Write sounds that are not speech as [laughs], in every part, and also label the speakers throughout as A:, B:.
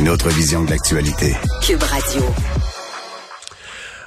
A: une autre vision de l'actualité.
B: Cube Radio.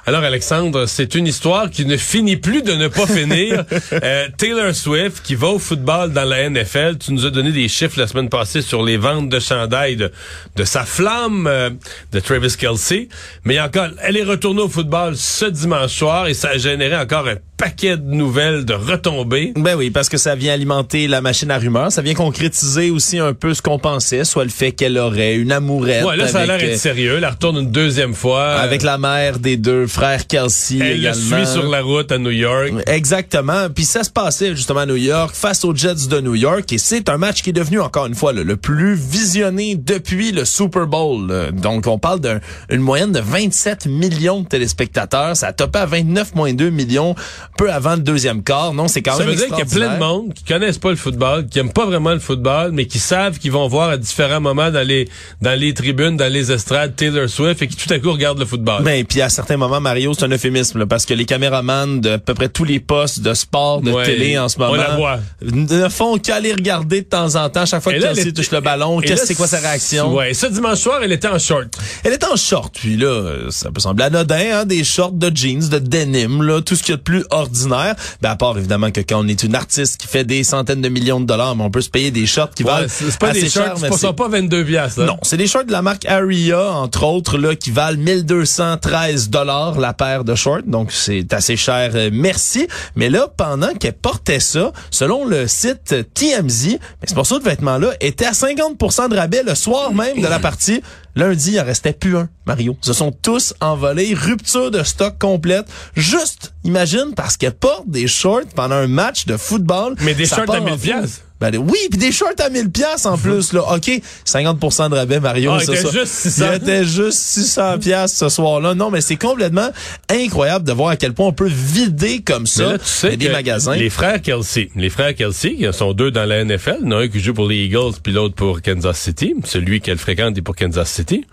C: Alors Alexandre, c'est une histoire qui ne finit plus de ne pas finir. [laughs] euh, Taylor Swift qui va au football dans la NFL. Tu nous as donné des chiffres la semaine passée sur les ventes de chandail de, de sa flamme euh, de Travis Kelsey. Mais encore, elle est retournée au football ce dimanche soir et ça a généré encore un paquet de nouvelles de retombées.
D: Ben oui, parce que ça vient alimenter la machine à rumeurs. Ça vient concrétiser aussi un peu ce qu'on pensait, soit le fait qu'elle aurait une amourette.
C: Ouais, là, ça a l'air d'être
D: euh,
C: sérieux. Elle retourne une deuxième fois.
D: Avec la mère des deux frères Kelsey
C: Elle le
D: également.
C: suit sur la route à New York.
D: Exactement. Puis ça se passait justement à New York face aux Jets de New York et c'est un match qui est devenu encore une fois le, le plus visionné depuis le Super Bowl. Donc on parle d'une moyenne de 27 millions de téléspectateurs. Ça a topé à 29,2 millions peu avant le deuxième quart. Non, c'est quand
C: Ça
D: même
C: veut dire qu'il y a plein de monde qui connaissent pas le football, qui aiment pas vraiment le football, mais qui savent qu'ils vont voir à différents moments dans les dans les tribunes, dans les estrades Taylor Swift et qui tout à coup regardent le football.
D: Ben, puis à certains moments, Mario, c'est un euphémisme, là, parce que les caméramans de à peu près tous les postes de sport, de
C: Ouais,
D: télé en ce moment,
C: on la voit.
D: ne font qu'aller regarder de temps en temps, chaque fois que Kelsey touche le ballon, qu'est-ce c'est quoi sa réaction?
C: Ouais, ce dimanche soir, elle était en short.
D: Elle est en short, puis là, ça peut sembler anodin, hein, des shorts de jeans, de denim, là, tout ce qu'il y a de plus ordinaire. Ben, à part, évidemment, que quand on est une artiste qui fait des centaines de millions de dollars, mais on peut se payer des shorts qui
C: Ouais,
D: valent
C: c'est c'est pas
D: assez
C: des shorts,
D: mais
C: ce sont pas 22 piastres. là.
D: non, c'est des shorts de la marque Aria, entre autres, là, qui valent 1213 dollars la paire de shorts. Donc, c'est assez cher, euh, merci. Mais là, pendant qu'elle portait ça, selon le site TMZ, mais ce morceau de vêtement-là était à 50% de rabais le soir même de la partie. Lundi, il en restait plus un, Mario. Ils se sont tous envolés. Rupture de stock complète. Juste, imagine, parce qu'elle porte des shorts pendant un match de football.
C: Mais des shorts à
D: part en
C: 1000
D: fou.
C: piastres.
D: Ben, oui, puis des shorts à 1000 pièces en plus là. OK, 50% de rabais Mario,
C: Ah,
D: ça.
C: juste 600.
D: Il était juste 600 pièces ce soir-là. Non, mais c'est complètement incroyable de voir à quel point on peut vider comme ça
C: là, tu sais
D: des magasins.
C: Les frères Kelsey. Les frères Kelsey, qui sont deux dans la NFL. Il y en a un qui joue pour les Eagles, puis l'autre pour Kansas City. Celui qu'elle fréquente est pour Kansas City.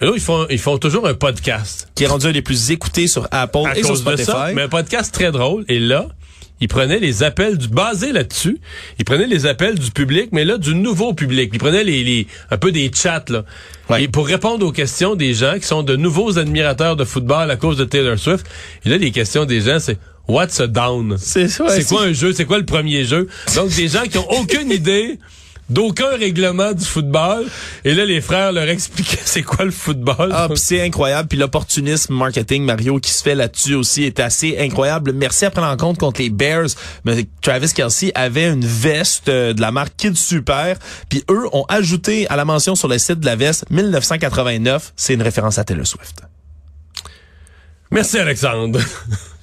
C: Et là, ils font, ils font toujours un podcast.
D: qui est rendu un des plus écoutés sur Apple
C: à
D: et sur
C: de
D: Spotify.
C: ça. Mais un podcast très drôle. Et là, il prenait les appels du basé là-dessus. Il prenait les appels du public, mais là du nouveau public. Il prenait les, les un peu des chats là.
D: Ouais.
C: Et pour répondre aux questions des gens qui sont de nouveaux admirateurs de football à cause de Taylor Swift. Et là, les questions des gens, c'est What's a down?
D: C'est ouais,
C: c'est quoi un jeu? C'est quoi le premier jeu? Donc, des gens qui ont aucune [laughs] idée d'aucun règlement du football. Et là, les frères leur expliquaient [laughs] c'est quoi le football.
D: Ah, puis c'est incroyable. Puis l'opportunisme marketing, Mario, qui se fait là-dessus aussi est assez incroyable. Merci à prendre en compte contre les Bears. Mais Travis Kelsey avait une veste euh, de la marque Kid Super. Puis eux ont ajouté à la mention sur le site de la veste 1989. C'est une référence à Taylor Swift.
C: Merci, Alexandre. [laughs]